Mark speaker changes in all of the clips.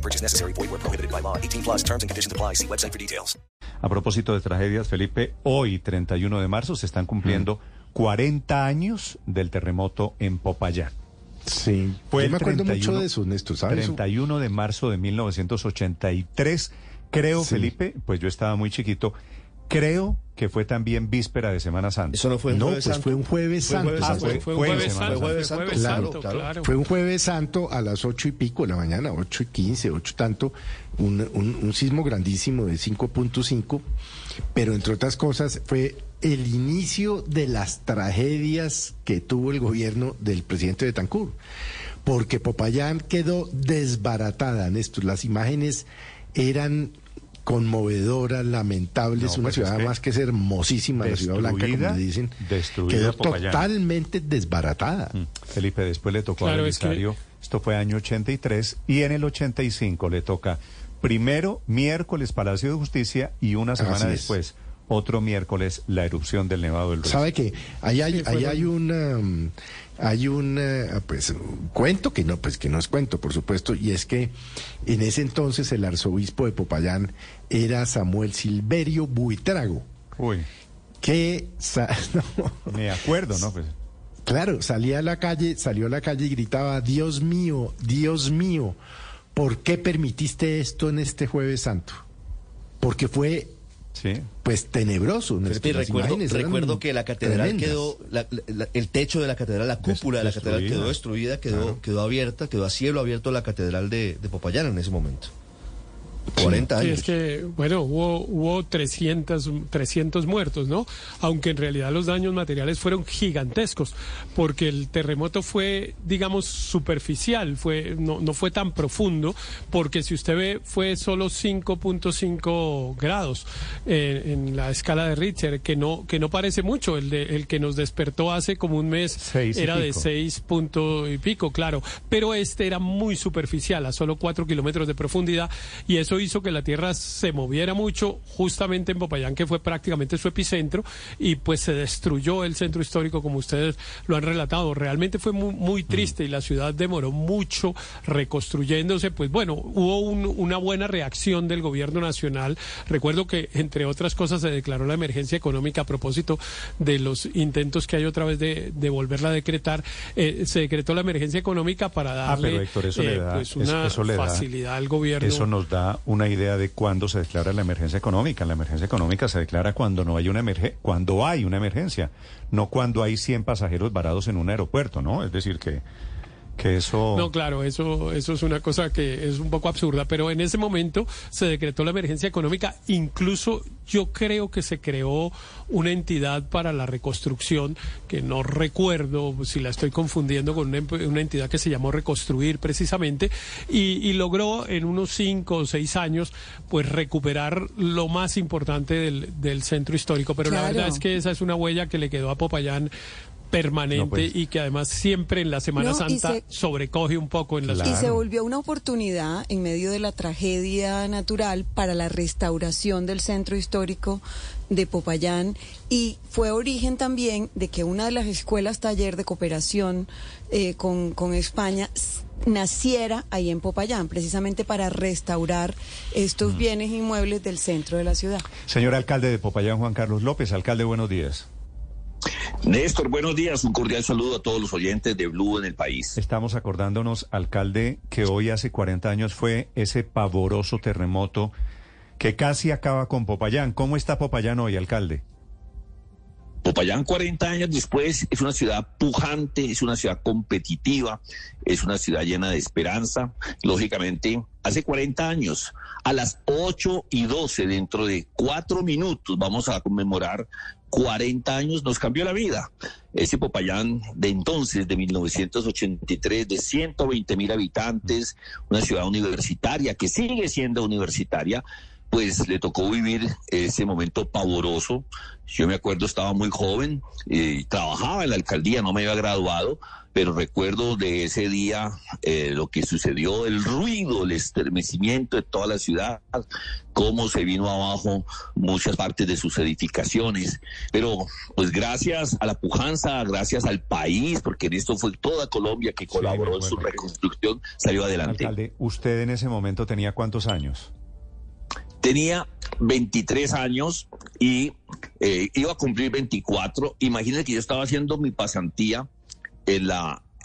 Speaker 1: No purchase necessary. Void where prohibited by law. 18 plus terms and conditions apply. See website for details.
Speaker 2: A propósito de tragedias, Felipe, hoy, 31 de marzo, se están cumpliendo 40 años del terremoto en Popayán.
Speaker 3: Sí,
Speaker 2: Fue
Speaker 3: yo
Speaker 2: el
Speaker 3: me acuerdo
Speaker 2: 31,
Speaker 3: mucho de eso, Néstor, ¿sabes?
Speaker 2: 31 de marzo de 1983. Creo,
Speaker 3: Sí.
Speaker 2: Felipe, pues yo estaba muy chiquito, creo que fue también víspera de Semana Santa.
Speaker 4: Eso no fue un
Speaker 3: No,
Speaker 4: jueves
Speaker 3: pues
Speaker 4: santo.
Speaker 3: fue un jueves
Speaker 4: Fue
Speaker 3: santo.
Speaker 2: fue-
Speaker 5: un jueves santo,
Speaker 4: Claro,
Speaker 5: claro.
Speaker 3: Fue un jueves santo a las ocho y pico de la mañana, ocho y quince, ocho tanto, un, un- un sismo grandísimo de 5.5, pero entre otras cosas fue el inicio de las tragedias que tuvo el gobierno del presidente Betancourt, porque Popayán quedó desbaratada, Néstor, las imágenes eran conmovedoras, lamentables,
Speaker 2: No,
Speaker 3: una
Speaker 2: pues
Speaker 3: ciudad
Speaker 2: es que
Speaker 3: más que ser hermosísima, la ciudad blanca, como dicen,
Speaker 2: destruida
Speaker 3: quedó
Speaker 2: Popayán.
Speaker 3: totalmente desbaratada.
Speaker 2: Mm. Felipe, después le tocó
Speaker 5: Claro,
Speaker 2: a
Speaker 5: es que-
Speaker 2: Belisario, esto fue año 83, y en el 85 le toca primero miércoles Palacio de Justicia y una semana
Speaker 3: Así es.
Speaker 2: Otro miércoles, la erupción del Nevado del Ruiz.
Speaker 3: ¿Sabe que ahí hay,
Speaker 5: Sí,
Speaker 3: ahí hay una hay un eh, pues cuento que no pues que no es cuento por supuesto y es que en ese entonces el arzobispo de Popayán era Samuel Silverio Buitrago
Speaker 2: Uy,
Speaker 3: que no,
Speaker 2: me acuerdo, ¿no? Pues,
Speaker 3: claro salía a la calle salió a la calle y gritaba Dios mío Dios mío ¿por qué permitiste esto en este jueves santo? Porque fue
Speaker 2: sí.
Speaker 3: pues tenebroso Néstor,
Speaker 4: recuerdo, que la catedral
Speaker 3: tremendas.
Speaker 4: quedó, la- la- el techo de la catedral, la cúpula de la catedral quedó destruida, quedó, quedó abierta, quedó a cielo abierto la catedral de, de Popayán en ese momento. 40
Speaker 5: Sí,
Speaker 4: años.
Speaker 5: es que, bueno, hubo, hubo 300, 300 muertos, ¿no? Aunque en realidad los daños materiales fueron gigantescos, porque el terremoto fue, digamos, superficial, fue, no, no fue tan profundo, porque si usted ve, fue solo 5.5 grados eh, en la escala de Richter, que no, que no parece mucho, el, de, el que nos despertó hace como un mes
Speaker 2: Seis
Speaker 5: era de
Speaker 2: pico.
Speaker 5: 6 punto y pico, claro, pero este era muy superficial, a solo 4 kilómetros de profundidad, y eso hizo que la Tierra se moviera mucho, justamente en Popayán, que fue prácticamente su epicentro, y pues se destruyó el centro histórico, como ustedes lo han relatado. Realmente fue muy, muy triste y la ciudad demoró mucho reconstruyéndose. Pues bueno, hubo un- una buena reacción del gobierno nacional. Recuerdo que, entre otras cosas, se declaró la emergencia económica a propósito de los intentos que hay otra vez de, de volverla a decretar. Eh, se decretó la emergencia económica para
Speaker 2: Ah,
Speaker 5: darle
Speaker 2: pero Héctor, eso le da,
Speaker 5: pues
Speaker 2: es-
Speaker 5: una
Speaker 2: eso le da-
Speaker 5: facilidad al gobierno.
Speaker 2: Eso nos da una idea de cuándo se declara la emergencia económica. La emergencia económica se declara cuando no hay una emergencia, cuando hay una emergencia, no cuando hay 100 pasajeros varados en un aeropuerto, ¿no? Es decir, que, que eso...
Speaker 5: No, claro, eso, eso es una cosa que es un poco absurda, pero en ese momento se decretó la emergencia económica, incluso yo creo que se creó una entidad para la reconstrucción, que no recuerdo si la estoy confundiendo con una, una entidad que se llamó Reconstruir precisamente, y, y logró en unos cinco o seis años pues recuperar lo más importante del, del centro histórico, pero la verdad es que esa es una huella que le quedó a Popayán permanente
Speaker 2: No, pues.
Speaker 5: y que además siempre en la Semana
Speaker 6: No,
Speaker 5: Santa
Speaker 6: se-
Speaker 5: sobrecoge un poco en la
Speaker 2: Claro.
Speaker 6: Y se volvió una oportunidad en medio de la tragedia natural para la restauración del centro histórico de Popayán y fue origen también de que una de las escuelas taller de cooperación eh, con, con España naciera ahí en Popayán, precisamente para restaurar estos bienes inmuebles del centro de la ciudad.
Speaker 2: Señor alcalde de Popayán, Juan Carlos López, alcalde, buenos días.
Speaker 7: Néstor, buenos días. Un cordial saludo a todos los oyentes de Blue en el país.
Speaker 2: Estamos acordándonos, alcalde, que hoy hace 40 años fue ese pavoroso terremoto que casi acaba con Popayán. ¿Cómo está Popayán hoy, alcalde?
Speaker 7: Popayán, 40 años después, es una ciudad pujante, es una ciudad competitiva, es una ciudad llena de esperanza. Lógicamente, hace 40 años, a las 8 y 12, dentro de cuatro minutos, vamos a conmemorar 40 años, nos cambió la vida. Ese Popayán de entonces, de 1983, de 120 mil habitantes, una ciudad universitaria que sigue siendo universitaria, pues le tocó vivir ese momento pavoroso. Yo me acuerdo, estaba muy joven, y trabajaba en la alcaldía, no me había graduado, pero recuerdo de ese día eh, lo que sucedió, el ruido, el estremecimiento de toda la ciudad, cómo se vino abajo muchas partes de sus edificaciones. Pero pues gracias a la pujanza, gracias al país, porque en esto fue toda Colombia que colaboró en su reconstrucción, salió adelante.
Speaker 2: Alcalde, ¿usted en ese momento tenía cuántos años?
Speaker 7: Tenía 23 años y eh, iba a cumplir 24. Imagínense que yo estaba haciendo mi pasantía en la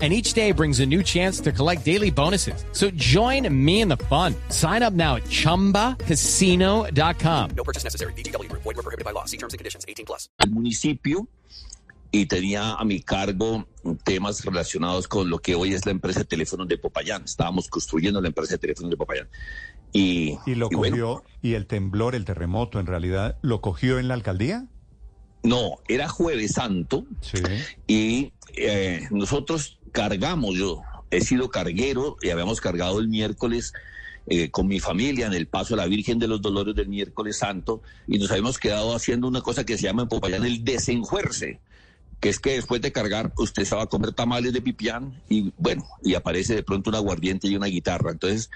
Speaker 8: and each day brings a new chance to collect daily bonuses. So join me in the fun. Sign up now at ChumbaCasino.com.
Speaker 1: No purchase necessary. BGW. Void were prohibited by law. See terms and conditions. 18 plus.
Speaker 7: El municipio y tenía a mi cargo temas relacionados con lo que hoy es la empresa de teléfonos de Popayán. Estábamos construyendo la empresa de teléfonos de Popayán. Y,
Speaker 2: ¿Y lo
Speaker 7: y
Speaker 2: cogió,
Speaker 7: bueno,
Speaker 2: y el temblor, el terremoto, en realidad, lo cogió en la alcaldía?
Speaker 7: no, era Jueves Santo
Speaker 2: Sí.
Speaker 7: y eh, nosotros cargamos, yo he sido carguero y habíamos cargado el miércoles eh, con mi familia en el paso a la Virgen de los Dolores del miércoles santo y nos habíamos quedado haciendo una cosa que se llama en Popayán el desenjuerce, que es que después de cargar usted se va a comer tamales de pipián y bueno, y aparece de pronto un aguardiente y una guitarra. Entonces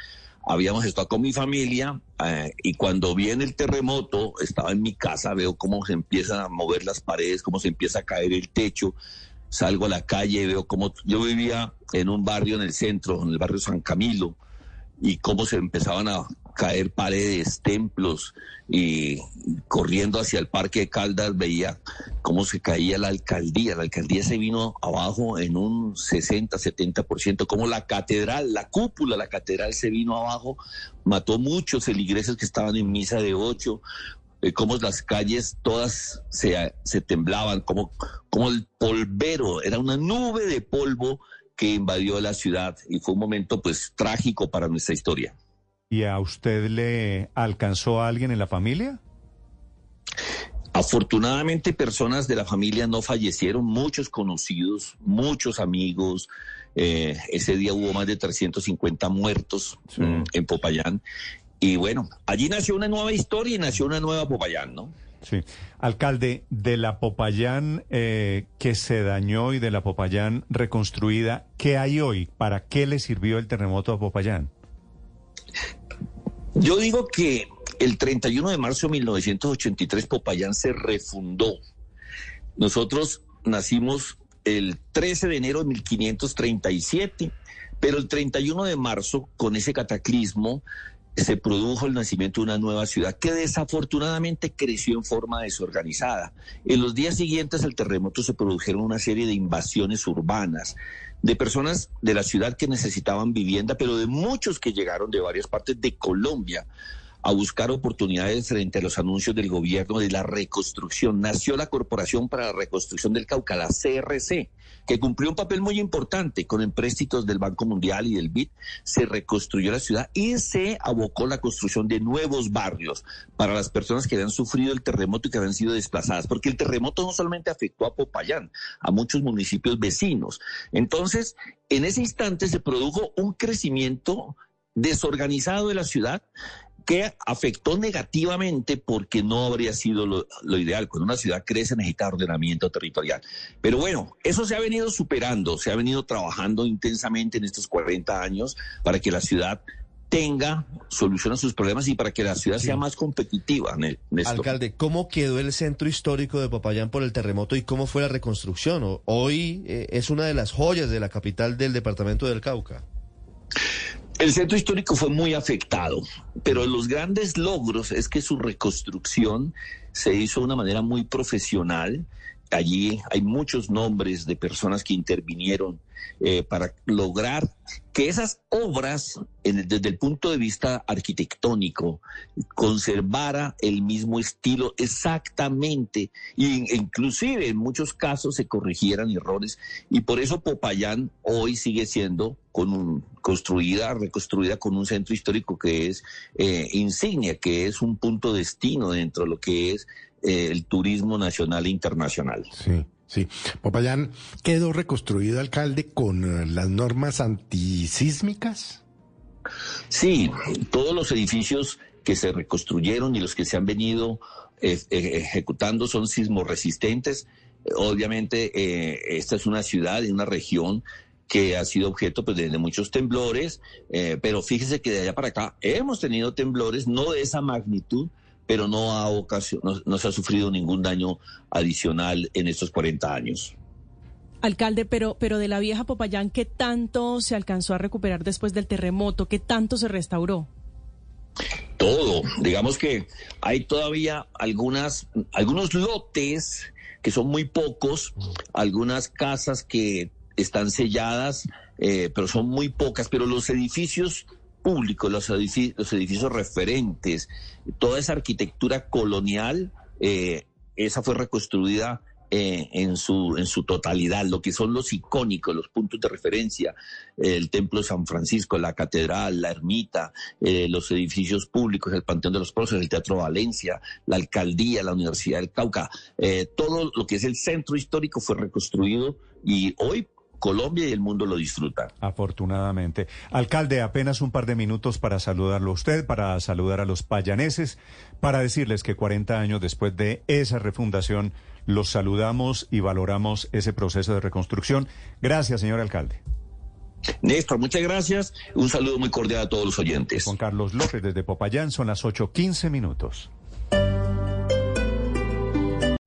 Speaker 7: habíamos estado con mi familia eh, y cuando viene el terremoto, estaba en mi casa, veo cómo se empiezan a mover las paredes, cómo se empieza a caer el techo, salgo a la calle, veo cómo yo vivía en un barrio en el centro, en el barrio San Camilo, y cómo se empezaban a caer paredes, templos, y corriendo hacia el Parque de Caldas veía cómo se caía la alcaldía. La alcaldía se vino abajo en un 60, 70%, como la catedral, la cúpula, la catedral se vino abajo, mató muchos feligreses que estaban en misa de ocho, eh, cómo las calles todas se, se temblaban, como, como el polvero, era una nube de polvo que invadió la ciudad y fue un momento pues trágico para nuestra historia.
Speaker 2: ¿Y a usted le alcanzó a alguien en la familia?
Speaker 7: Afortunadamente personas de la familia no fallecieron, muchos conocidos, muchos amigos. eh, ese día hubo más de 350 muertos
Speaker 2: Sí.
Speaker 7: mm, en Popayán. Y bueno, allí nació una nueva historia y nació una nueva Popayán, ¿no?
Speaker 2: Sí. Alcalde, de la Popayán eh, que se dañó y de la Popayán reconstruida, ¿qué hay hoy? ¿Para qué le sirvió el terremoto a Popayán?
Speaker 7: Yo digo que el 31 de marzo de 1983 Popayán se refundó. Nosotros nacimos el 13 de enero de 1537, pero el 31 de marzo, con ese cataclismo, se produjo el nacimiento de una nueva ciudad que desafortunadamente creció en forma desorganizada. En los días siguientes al terremoto se produjeron una serie de invasiones urbanas de personas de la ciudad que necesitaban vivienda, pero de muchos que llegaron de varias partes de Colombia a buscar oportunidades frente a los anuncios del gobierno de la reconstrucción. Nació la Corporación para la Reconstrucción del Cauca, la CRC, que cumplió un papel muy importante con empréstitos del Banco Mundial y del BID. Se reconstruyó la ciudad y se abocó la construcción de nuevos barrios para las personas que habían sufrido el terremoto y que habían sido desplazadas, porque el terremoto no solamente afectó a Popayán, a muchos municipios vecinos. Entonces, en ese instante se produjo un crecimiento desorganizado de la ciudad que afectó negativamente porque no habría sido lo, lo, ideal. Cuando una ciudad crece necesita ordenamiento territorial. Pero bueno, eso se ha venido superando, se ha venido trabajando intensamente en estos 40 años para que la ciudad tenga solución a sus problemas y para que la ciudad sí. sea más competitiva. Néstor.
Speaker 4: Alcalde, ¿cómo quedó el centro histórico de Popayán por el terremoto y cómo fue la reconstrucción? Hoy eh, es una de las joyas de la capital del departamento del Cauca.
Speaker 7: El centro histórico fue muy afectado, pero los grandes logros es que su reconstrucción se hizo de una manera muy profesional allí. Hay muchos nombres de personas que intervinieron eh, para lograr que esas obras, en- desde el punto de vista arquitectónico, conservara el mismo estilo exactamente, e inclusive en muchos casos se corrigieran errores, y por eso Popayán hoy sigue siendo con un, construida, reconstruida con un centro histórico que es eh, insignia, que es un punto destino dentro de lo que es eh, el turismo nacional e internacional.
Speaker 3: Sí, sí. Popayán quedó reconstruido, alcalde, con eh, las normas antisísmicas.
Speaker 7: Sí, todos los edificios que se reconstruyeron y los que se han venido eh, ejecutando son sismoresistentes. Eh, Obviamente, eh, esta es una ciudad y una región que ha sido objeto pues, de, de muchos temblores, eh, pero fíjese que de allá para acá hemos tenido temblores, no de esa magnitud, pero no, ha no, no se ha sufrido ningún daño adicional en estos 40 años.
Speaker 9: Alcalde, pero, pero de la vieja Popayán, ¿qué tanto se alcanzó a recuperar después del terremoto? ¿Qué tanto se restauró?
Speaker 7: todo. Digamos que hay todavía algunas, algunos lotes que son muy pocos, algunas casas que están selladas, eh, pero son muy pocas, pero los edificios públicos, los, edifi- los edificios referentes, toda esa arquitectura colonial, eh, esa fue reconstruida eh, en, su, en su totalidad, lo que son los icónicos, los puntos de referencia, el Templo de San Francisco, la Catedral, la Ermita, eh, los edificios públicos, el Panteón de los Próceres, el Teatro Valencia, la Alcaldía, la Universidad del Cauca, todo lo que es el centro histórico fue reconstruido y hoy Colombia y el mundo lo disfrutan.
Speaker 2: Afortunadamente. Alcalde, apenas un par de minutos para saludarlo a usted, para saludar a los payaneses, para decirles que 40 años después de esa refundación, los saludamos y valoramos ese proceso de reconstrucción. Gracias, señor alcalde.
Speaker 7: Néstor, muchas gracias. Un saludo muy cordial a todos los oyentes.
Speaker 2: Juan Carlos López desde Popayán, son las 8.15 minutos.